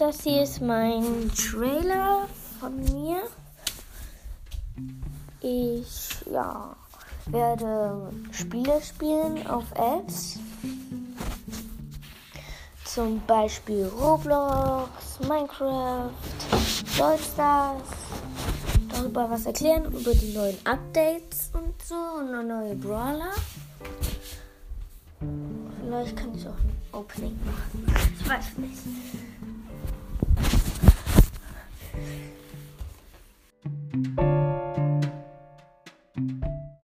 Das hier ist mein Trailer von mir. Ich ja, werde Spiele spielen auf Apps. Zum Beispiel Roblox, Minecraft, Stars. Darüber was erklären, über die neuen Updates und so und neue Brawler. Vielleicht kann ich auch ein Opening machen. Ich weiß nicht. Thank you.